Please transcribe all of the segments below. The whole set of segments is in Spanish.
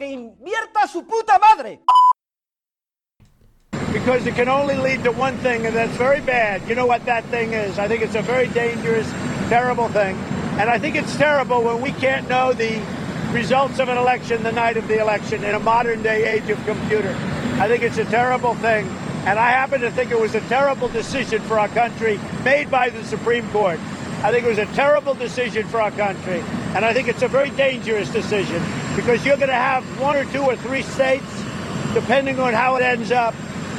¡Que invierta su puta madre! because it can only lead to one thing, and that's very bad. You know what that thing is? I think it's a very dangerous, terrible thing. And I think it's terrible when we can't know the results of an election the night of the election in a modern day age of computer. I think it's a terrible thing. And I happen to think it was a terrible decision for our country made by the Supreme Court. I think it was a terrible decision for our country. And I think it's a very dangerous decision because you're going to have one or two or three states, depending on how it ends up,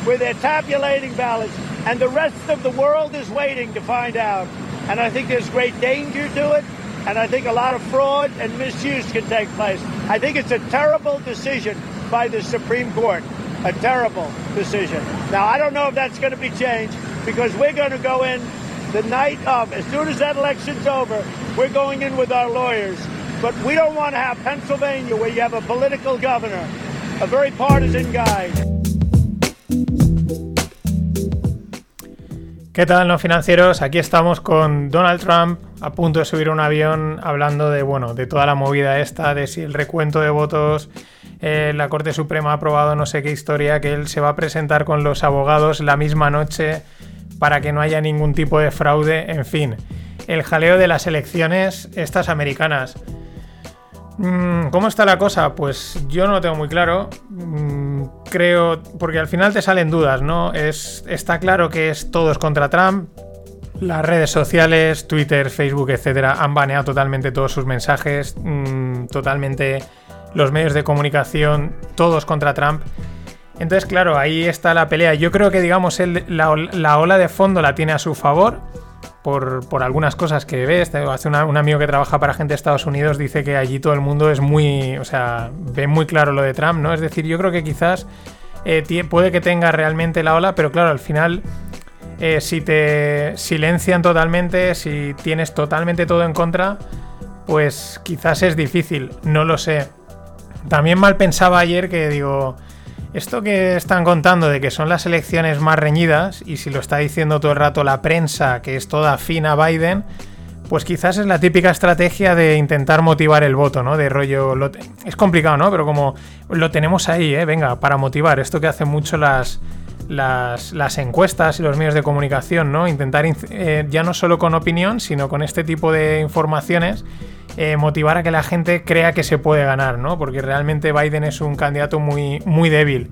where they're tabulating ballots, and the rest of the world is waiting to find out. And I think there's great danger to it, and I think a lot of fraud and misuse can take place. I think it's a terrible decision by the Supreme Court. A terrible decision. Now, I don't know if that's going to be changed because we're going to go in the night of, as soon as that election's over, we're going in with our lawyers. But we don't want to have Pennsylvania where you have a political governor, a very partisan guy. ¿Qué tal, no financieros? Aquí estamos con Donald Trump a punto de subir un avión hablando de, bueno, de toda la movida esta, de si el recuento de votos, eh, la Corte Suprema ha aprobado no sé qué historia, que él se va a presentar con los abogados la misma noche para que no haya ningún tipo de fraude, en fin. El jaleo de las elecciones, estas americanas. Mm, ¿Cómo está la cosa? Pues yo no lo tengo muy claro. Mm, creo, porque al final te salen dudas, ¿no? Es, está claro que es todos contra Trump. Las redes sociales, Twitter, Facebook, etcétera, han baneado totalmente todos sus mensajes. mm, totalmente los medios de comunicación, todos contra Trump. Entonces, claro, ahí está la pelea. Yo creo que, digamos, la ola de fondo la tiene a su favor por, por algunas cosas que ves. Hace un amigo que trabaja para gente de Estados Unidos dice que allí todo el mundo es muy, o sea, ve muy claro lo de Trump, ¿no? Es decir, yo creo que quizás eh, puede que tenga realmente la ola, pero claro, al final, eh, si te silencian totalmente, si tienes totalmente todo en contra, pues quizás es difícil, no lo sé. También mal pensaba ayer que digo, esto que están contando de que son las elecciones más reñidas, y si lo está diciendo todo el rato la prensa, que es toda afín a Biden, pues quizás es la típica estrategia de intentar motivar el voto, ¿no? De rollo. lo es complicado, ¿no? Pero como lo tenemos ahí, ¿eh? Venga, para motivar. Esto que hacen mucho las, las, encuestas y los medios de comunicación, ¿no? Intentar, eh, ya no solo con opinión, sino con este tipo de informaciones, eh, motivar a que la gente crea que se puede ganar, ¿no? Porque realmente Biden es un candidato muy, muy débil.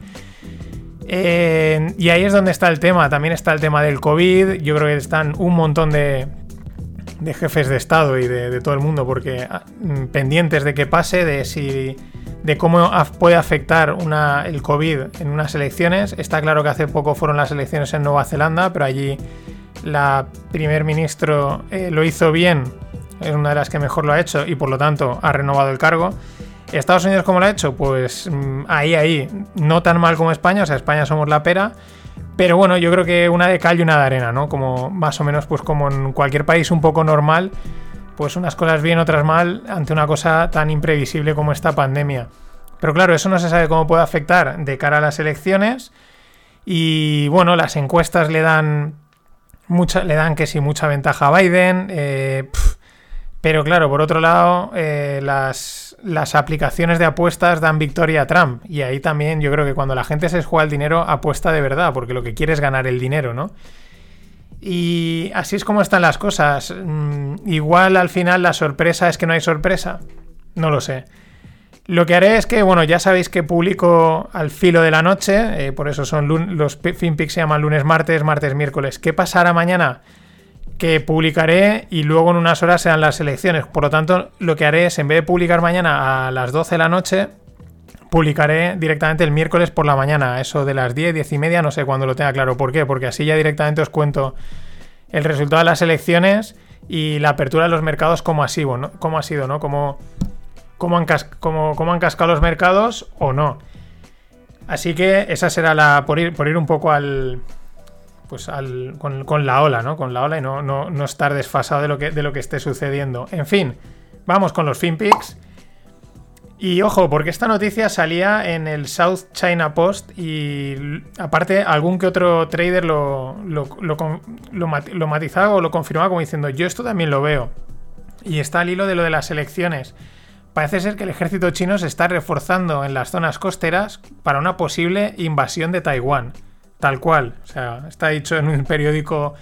Eh, y ahí es donde está el tema. También está el tema del COVID. Yo creo que están un montón de, de jefes de Estado y de, de todo el mundo porque ah, pendientes de que pase, de si de cómo puede afectar una, el COVID en unas elecciones. Está claro que hace poco fueron las elecciones en Nueva Zelanda, pero allí la primer ministro eh, lo hizo bien, es una de las que mejor lo ha hecho y por lo tanto ha renovado el cargo. Estados Unidos, ¿cómo lo ha hecho? Pues mm, ahí, ahí, no tan mal como España, o sea, España somos la pera, pero bueno, yo creo que una de cal y una de arena, ¿no? Como más o menos, pues como en cualquier país un poco normal, pues unas cosas bien, otras mal, ante una cosa tan imprevisible como esta pandemia. Pero claro, eso no se sabe cómo puede afectar de cara a las elecciones. Y bueno, las encuestas le dan mucha, le dan que sí, mucha ventaja a Biden. eh, pero claro, por otro lado, eh, las, las aplicaciones de apuestas dan victoria a Trump. Y ahí también yo creo que cuando la gente se juega el dinero, apuesta de verdad, porque lo que quiere es ganar el dinero, ¿no? Y así es como están las cosas. Mm, igual al final la sorpresa es que no hay sorpresa. No lo sé. Lo que haré es que, bueno, ya sabéis que publico al filo de la noche, eh, por eso son los pi- FinPix se llaman lunes, martes, martes, miércoles. ¿Qué pasará mañana? Que publicaré y luego en unas horas serán las elecciones. Por lo tanto, lo que haré es, en vez de publicar mañana a las 12 de la noche, publicaré directamente el miércoles por la mañana, eso de las 10, 10 y media, no sé cuándo lo tenga claro. ¿Por qué? Porque así ya directamente os cuento el resultado de las elecciones y la apertura de los mercados como ha sido, ¿no? Cómo ha sido, ¿no? Cómo, cómo, han, cómo han cascado los mercados o no. Así que esa será la. por ir, por ir un poco al. Pues al, con, con la ola, ¿no? Con la ola y no, no, no estar desfasado de lo, que, de lo que esté sucediendo. En fin, vamos con los FinPix. Y ojo, porque esta noticia salía en el South China Post y aparte algún que otro trader lo, lo, lo matizaba o lo confirmaba como diciendo yo esto también lo veo. Y está al hilo de lo de las elecciones. Parece ser que el ejército chino se está reforzando en las zonas costeras para una posible invasión de Taiwán. Tal cual. O sea, está dicho en un periódico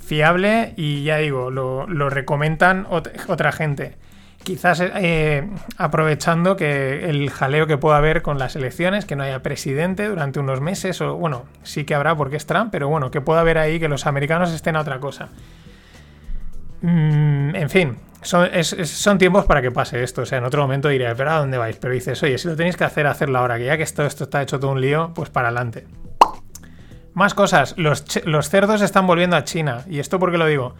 fiable y ya digo, lo, lo recomendan ot- otra gente. Quizás eh, aprovechando que el jaleo que pueda haber con las elecciones, que no haya presidente durante unos meses, o bueno, sí que habrá porque es Trump, pero bueno, que pueda haber ahí que los americanos estén a otra cosa. Mm, en fin, son, tiempos para que pase esto. O sea, en otro momento diré, pero ¿a dónde vais? Pero dices, oye, si lo tenéis que hacer, hacerlo ahora, que ya que esto, esto está hecho todo un lío, pues para adelante. Más cosas, los, los cerdos están volviendo a China. ¿Y esto por qué lo digo?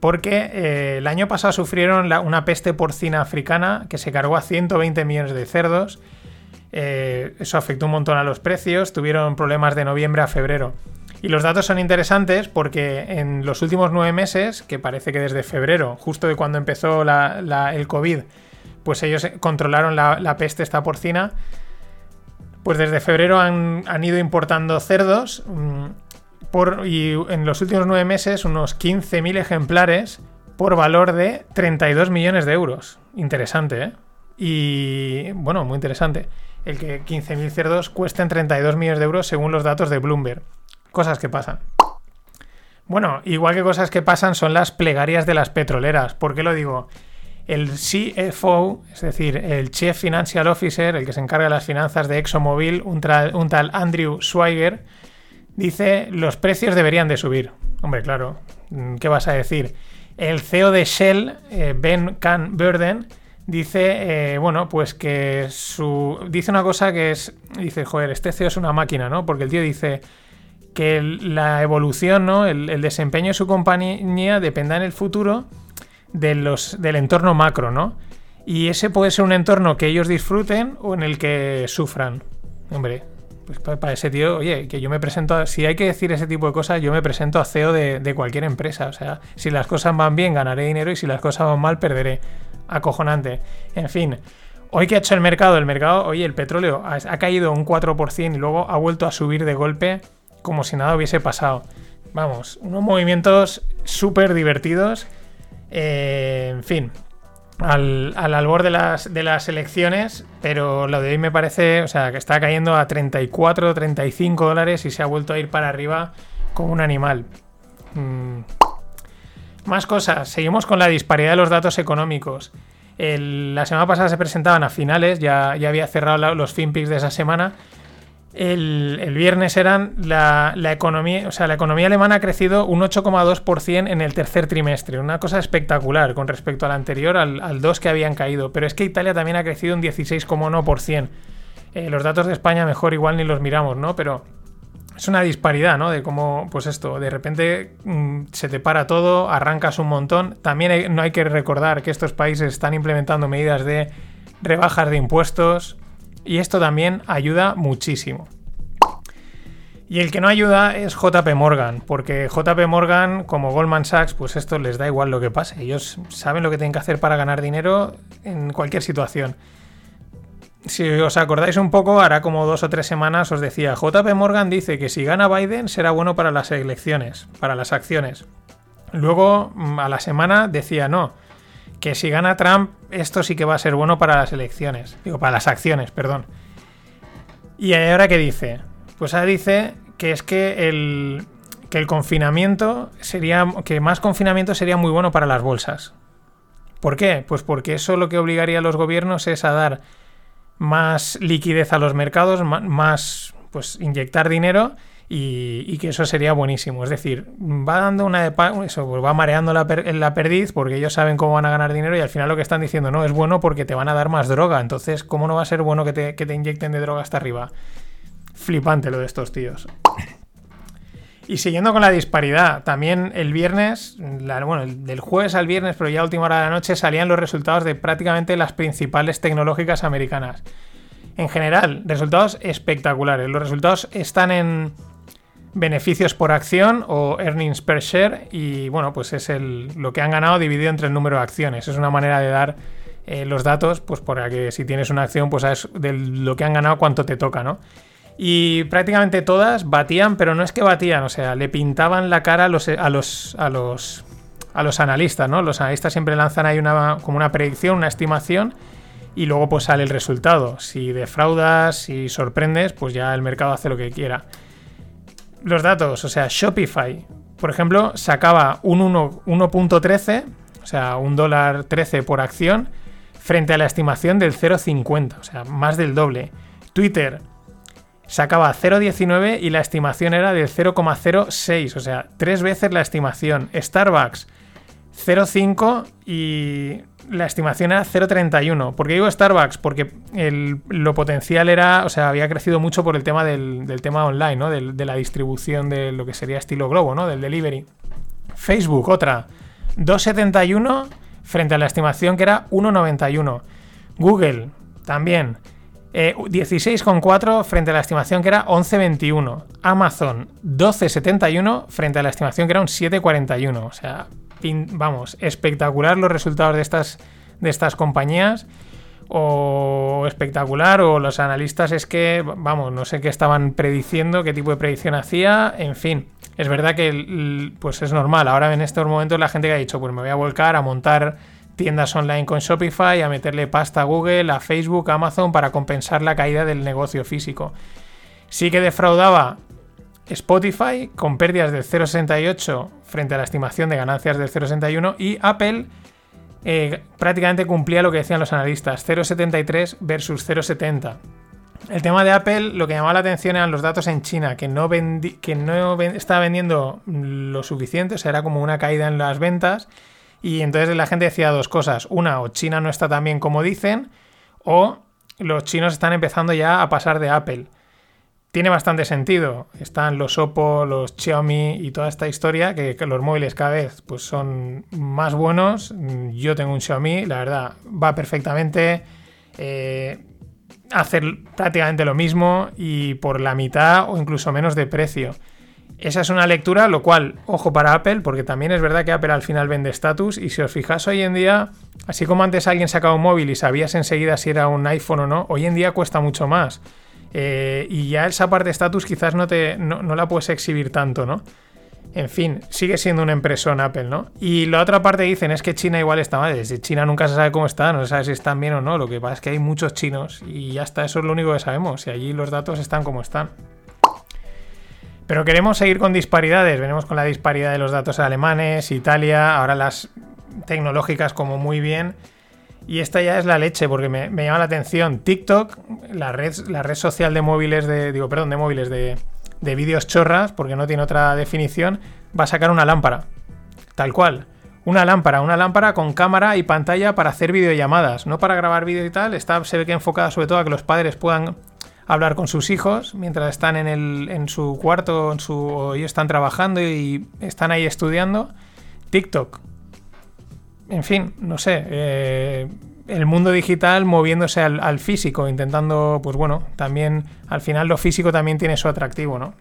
Porque eh, el año pasado sufrieron una peste porcina africana que se cargó a 120 millones de cerdos. Eh, eso afectó un montón a los precios, tuvieron problemas de noviembre a febrero. Y los datos son interesantes porque en los últimos nueve meses, que parece que desde febrero, justo de cuando empezó el COVID, pues ellos controlaron la, peste esta porcina, pues desde febrero han, han ido importando cerdos mm, y en los últimos nueve meses unos 15.000 ejemplares por valor de 32 millones de euros. Interesante, ¿eh? Y bueno, muy interesante. El que 15.000 cerdos cuesten 32 millones de euros según los datos de Bloomberg. Cosas que pasan. Bueno, igual que cosas que pasan son las plegarias de las petroleras. ¿Por qué lo digo? El CFO, es decir, el Chief Financial Officer, el que se encarga de las finanzas de ExxonMobil, un, un tal Andrew Schweiger, dice los precios deberían de subir. Hombre, claro, mm, ¿qué vas a decir? El CEO de Shell, eh, Ben Can Burden, dice, eh, bueno, pues que su... Dice una cosa que es... Dice, joder, este CEO es una máquina, ¿no? Porque el tío dice que la evolución, ¿no? El, desempeño de su compañía dependerá en el futuro del entorno macro, ¿no? Y ese puede ser un entorno que ellos disfruten o en el que sufran. Hombre, pues pa- para, ese tío, oye, que yo me presento, a- si hay que decir ese tipo de cosas, yo me presento a CEO de, de cualquier empresa. O sea, si las cosas van bien, ganaré dinero y si las cosas van mal, perderé. Acojonante. En fin. Hoy que ha hecho el mercado, el mercado, oye, el petróleo ha, ha caído un 4% y luego ha vuelto a subir de golpe como si nada hubiese pasado. Vamos, unos movimientos súper divertidos. Eh, en fin, al, al albor de las, de las elecciones, pero lo de hoy me parece, o sea, que está cayendo a 34, 35 dólares y se ha vuelto a ir para arriba como un animal. Mm. Más cosas, seguimos con la disparidad de los datos económicos. La semana pasada se presentaban a finales, ya, ya había cerrado los FinPix de esa semana. El, viernes eran la, economía, o sea, la economía alemana ha crecido un 8,2% en el tercer trimestre, una cosa espectacular con respecto al anterior, al, al 2 que habían caído. Pero es que Italia también ha crecido un 16,1%. Eh, los datos de España mejor igual ni los miramos, ¿no? Pero es una disparidad, ¿no? De cómo, pues esto, de repente mm, se te para todo, arrancas un montón. También no hay que recordar que estos países están implementando medidas de rebajas de impuestos y esto también ayuda muchísimo. Y el que no ayuda es JP Morgan, porque JP Morgan, como Goldman Sachs, pues esto les da igual lo que pase. Ellos saben lo que tienen que hacer para ganar dinero en cualquier situación. Si os acordáis un poco, hará como dos o tres semanas os decía, JP Morgan dice que si gana Biden será bueno para las elecciones, para las acciones. Luego, mm, a la semana, decía no, que si gana Trump, esto sí que va a ser bueno para las elecciones. Digo, para las acciones, perdón. ¿Y ahora qué dice? Pues dice que es que el, que el confinamiento sería. que más confinamiento sería muy bueno para las bolsas. ¿Por qué? Pues porque eso lo que obligaría a los gobiernos es a dar más liquidez a los mercados, más. pues inyectar dinero. Y, que eso sería buenísimo. Es decir, va dando una de eso, pues va mareando la, per- perdiz porque ellos saben cómo van a ganar dinero y al final lo que están diciendo no es bueno porque te van a dar más droga. Entonces, ¿cómo no va a ser bueno que te, que te inyecten de droga hasta arriba? Flipante lo de estos tíos. Y siguiendo con la disparidad, también el viernes, bueno, el- del jueves al viernes, pero ya a última hora de la noche, salían los resultados de prácticamente las principales tecnológicas americanas. En general, resultados espectaculares. Los resultados están en beneficios por acción o earnings per share y bueno, pues es el, lo que han ganado dividido entre el número de acciones. Es una manera de dar eh, los datos, pues para que si tienes una acción, pues sabes de lo que han ganado cuánto te toca, ¿no? Y prácticamente todas batían, pero no es que batían, o sea, le pintaban la cara a los, a los, a los, a los analistas, ¿no? Los analistas siempre lanzan ahí una, como una predicción, una estimación, y luego pues sale el resultado. Si defraudas, si sorprendes, pues ya el mercado hace lo que quiera. Los datos, o sea, Shopify, por ejemplo, sacaba un 1.13, o sea, un dólar 13 por acción, frente a la estimación del 0.50, o sea, más del doble. Twitter sacaba 0,19 y la estimación era del 0,06, o sea, tres veces la estimación. Starbucks 0,5 y la estimación era 0,31. ¿Por qué digo Starbucks? Porque lo potencial era, o sea, había crecido mucho por el tema del, tema online, ¿no? de la distribución de lo que sería estilo globo, ¿no? Del delivery. Facebook, otra, 2,71 frente a la estimación que era 1,91. Google, también. 16,4 eh, frente a la estimación que era 11,21. Amazon 12,71 frente a la estimación que era un 7,41. O sea, vamos, espectacular los resultados de estas, de estas compañías. O espectacular, o los analistas es que, vamos, no sé qué estaban prediciendo, qué tipo de predicción hacía, en fin. Es verdad que pues es normal. Ahora en estos momentos la gente que ha dicho, pues me voy a volcar a montar tiendas online con Shopify, a meterle pasta a Google, a Facebook, a Amazon para compensar la caída del negocio físico. Sí que defraudaba Spotify con pérdidas del 0,68 frente a la estimación de ganancias del 0,61 y Apple eh, prácticamente cumplía lo que decían los analistas, 0,73 versus 0,70. El tema de Apple, lo que llamaba la atención eran los datos en China, que no, que no estaba vendiendo lo suficiente, o sea, era como una caída en las ventas. Y entonces la gente decía dos cosas. Una, o China no está tan bien como dicen, o los chinos están empezando ya a pasar de Apple. Tiene bastante sentido. Están los Oppo, los Xiaomi y toda esta historia, que, los móviles cada vez pues, son más buenos. Yo tengo un Xiaomi, la verdad, va perfectamente. Eh, hacer prácticamente lo mismo y por la mitad o incluso menos de precio. Esa es una lectura, lo cual, ojo para Apple, porque también es verdad que Apple al final vende estatus y si os fijáis hoy en día, así como antes alguien sacaba un móvil y sabías enseguida si era un iPhone o no, hoy en día cuesta mucho más. Eh, y ya esa parte de estatus quizás no, te, no, no la puedes exhibir tanto, ¿no? En fin, sigue siendo una impresión Apple, ¿no? Y la otra parte dicen es que China igual está mal. Desde China nunca se sabe cómo está, no se sabe si están bien o no. Lo que pasa es que hay muchos chinos y ya está, eso es lo único que sabemos. Y allí los datos están como están. Pero queremos seguir con disparidades. Venimos con la disparidad de los datos alemanes, Italia, ahora las tecnológicas como muy bien. Y esta ya es la leche, porque me, llama la atención. TikTok, la red, la red social de móviles de. Digo, perdón, de móviles de de vídeos chorras, porque no tiene otra definición, va a sacar una lámpara. Tal cual. Una lámpara, una lámpara con cámara y pantalla para hacer videollamadas, no para grabar vídeo y tal. Está, se ve que enfocada sobre todo a que los padres puedan hablar con sus hijos mientras están en, el, en su cuarto en su, o ellos están trabajando y están ahí estudiando. TikTok. En fin, no sé. Eh, el mundo digital moviéndose al, físico, intentando, pues bueno, también al final lo físico también tiene su atractivo, ¿no?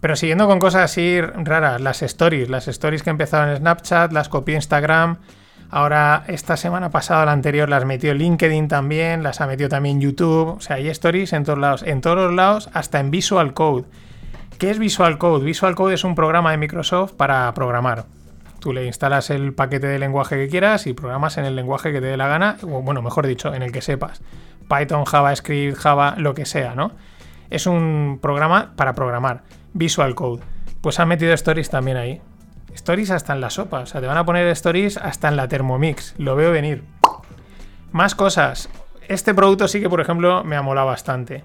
Pero siguiendo con cosas así raras, las stories, las stories que empezaron en Snapchat, las copió Instagram, ahora esta semana pasada, la anterior, las metió LinkedIn también, las ha metido también YouTube, o sea, hay stories en todos lados, en todos los lados, hasta en Visual Code. ¿Qué es Visual Code? Visual Code es un programa de Microsoft para programar. Tú le instalas el paquete de lenguaje que quieras y programas en el lenguaje que te dé la gana, o bueno, mejor dicho, en el que sepas. Python, JavaScript, Java, lo que sea, ¿no? Es un programa para programar. Visual Code. Pues han metido stories también ahí. Stories hasta en la sopa. O sea, te van a poner stories hasta en la Thermomix. Lo veo venir. Más cosas. Este producto sí que, por ejemplo, me ha molado bastante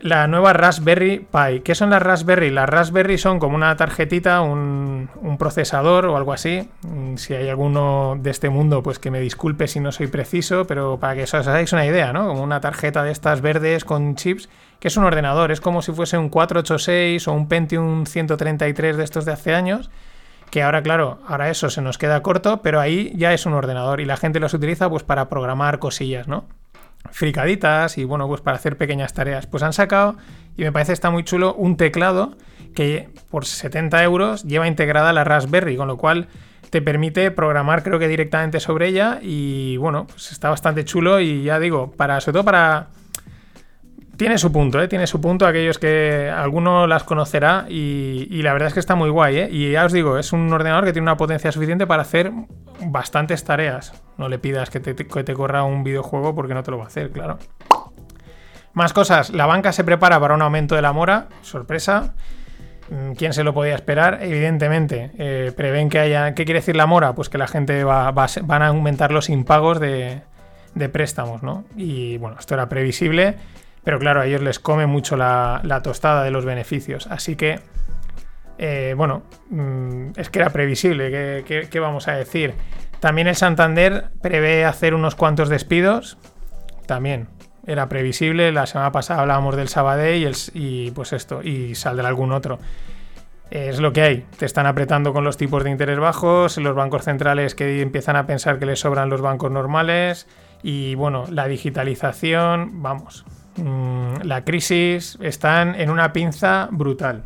la nueva Raspberry Pi. ¿Qué son las Raspberry? Las Raspberry son como una tarjetita, un, procesador o algo así. Mm, si hay alguno de este mundo, pues que me disculpe si no soy preciso, pero para que os hagáis una idea, ¿no? Como una tarjeta de estas verdes con chips, que es un ordenador. Es como si fuese un 486 o un Pentium 133 de estos de hace años. Que ahora, claro, ahora eso se nos queda corto, pero ahí ya es un ordenador y la gente los utiliza pues para programar cosillas, ¿no? Fricaditas y bueno, pues para hacer pequeñas tareas. Pues han sacado, y me parece está muy chulo, un teclado que por 70 euros lleva integrada la Raspberry, con lo cual te permite programar creo que directamente sobre ella y bueno, pues está bastante chulo y ya digo, para sobre todo para tiene su punto, ¿eh? tiene su punto, aquellos que alguno las conocerá y, la verdad es que está muy guay. ¿eh? Y ya os digo, es un ordenador que tiene una potencia suficiente para hacer bastantes tareas. No le pidas que te, que te corra un videojuego porque no te lo va a hacer, claro. Más cosas, la banca se prepara para un aumento de la mora, sorpresa. Mm, ¿Quién se lo podía esperar? Evidentemente, eh, prevén que haya... ¿Qué quiere decir la mora? Pues que la gente va, van a aumentar los impagos de, de préstamos, ¿no? Y bueno, esto era previsible pero claro, a ellos les come mucho la, tostada de los beneficios. Así que, eh, bueno, mm, es que era previsible. ¿Qué, vamos a decir? También el Santander prevé hacer unos cuantos despidos. También era previsible. La semana pasada hablábamos del Sabadell y, y pues esto, y saldrá algún otro. Es lo que hay. Te están apretando con los tipos de interés bajos, los bancos centrales que empiezan a pensar que les sobran los bancos normales. Y bueno, la digitalización, vamos, Mm, la crisis, están en una pinza brutal.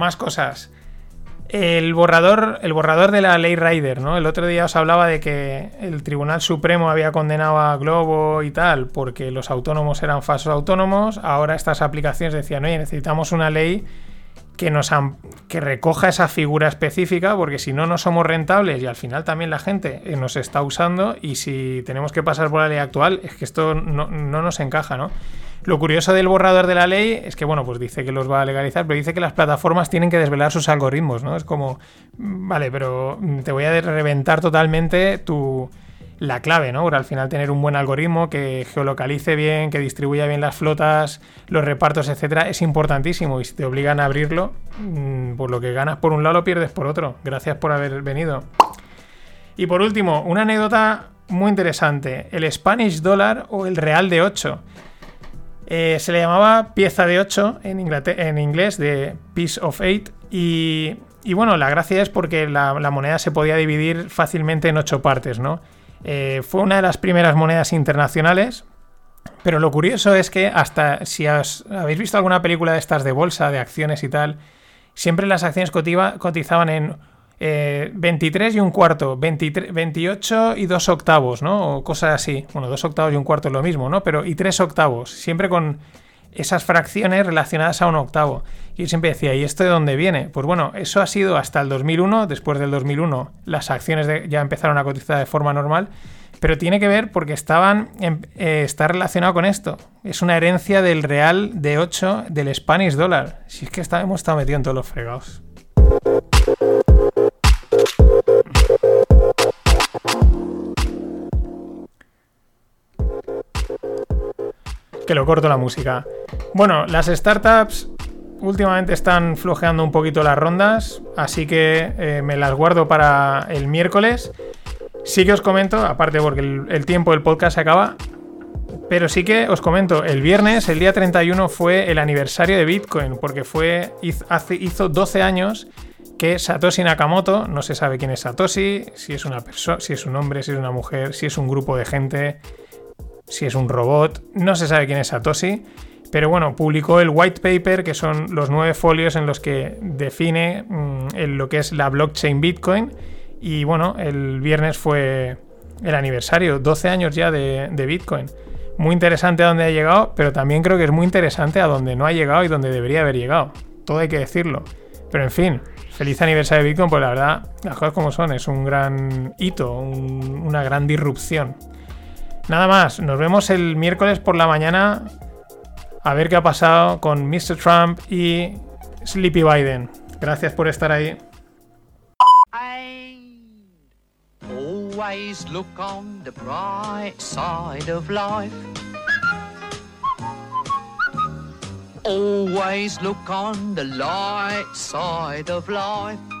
Más cosas. El borrador, el borrador de la ley Rider, ¿no? El otro día os hablaba de que el Tribunal Supremo había condenado a Globo y tal porque los autónomos eran falsos autónomos. Ahora estas aplicaciones decían, oye, necesitamos una ley que, recoja esa figura específica, porque si no, no somos rentables y al final también la gente eh, nos está usando y si tenemos que pasar por la ley actual, es que esto no, nos encaja, ¿no? Lo curioso del borrador de la ley es que, bueno, pues dice que los va a legalizar, pero dice que las plataformas tienen que desvelar sus algoritmos, ¿no? Es como, mm, vale, pero te voy a reventar totalmente tu, la clave, ¿no? Al final tener un buen algoritmo que geolocalice bien, que distribuya bien las flotas, los repartos, etcétera, es importantísimo. Y si te obligan a abrirlo, mm, por lo que ganas por un lado lo pierdes por otro. Gracias por haber venido. Y por último, una anécdota muy interesante. El Spanish Dollar o el Real de 8. Eh, se le llamaba pieza de 8 en, en inglés, de Piece of 8. Y, bueno, la gracia es porque la, la moneda se podía dividir fácilmente en 8 partes, ¿no? Eh, fue una de las primeras monedas internacionales. Pero lo curioso es que hasta si habéis visto alguna película de estas de bolsa, de acciones y tal, siempre las acciones cotizaban en 23 eh, y un cuarto, 28 y dos octavos, ¿no? O cosas así. Bueno, dos octavos y un cuarto es lo mismo, ¿no? Pero y tres octavos, siempre con esas fracciones relacionadas a un octavo. Y yo siempre decía, ¿y esto de dónde viene? Pues bueno, eso ha sido hasta el 2001, después del 2001 las acciones ya empezaron a cotizar de forma normal, pero tiene que ver porque estaban eh, está relacionado con esto. Es una herencia del real de 8 del Spanish Dollar. Si es que hemos estado metidos en todos los fregados. Que lo corto la música. Bueno, las startups últimamente están flojeando un poquito las rondas, así que eh, me las guardo para el miércoles. Sí que os comento, aparte porque el, tiempo del podcast se acaba, pero sí que os comento, el viernes, el día 31, fue el aniversario de Bitcoin, porque fue hizo 12 años que Satoshi Nakamoto, no se sabe quién es Satoshi, si es una persona, si es un hombre, si es una mujer, si es un grupo de gente, si es un robot, no se sabe quién es Satoshi, pero bueno, publicó el white paper, que son los nueve folios en los que define mm, lo que es la blockchain Bitcoin. Y bueno, el viernes fue el aniversario, 12 años ya de, Bitcoin. Muy interesante a dónde ha llegado, pero también creo que es muy interesante a dónde no ha llegado y dónde debería haber llegado. Todo hay que decirlo. Pero en fin, feliz aniversario de Bitcoin, pues la verdad, las cosas como son, es un gran hito, una gran disrupción. Nada más, nos vemos el miércoles por la mañana a ver qué ha pasado con Mr. Trump y Sleepy Biden. Gracias por estar ahí. Always look on the bright side of life. Always look on the light side of life.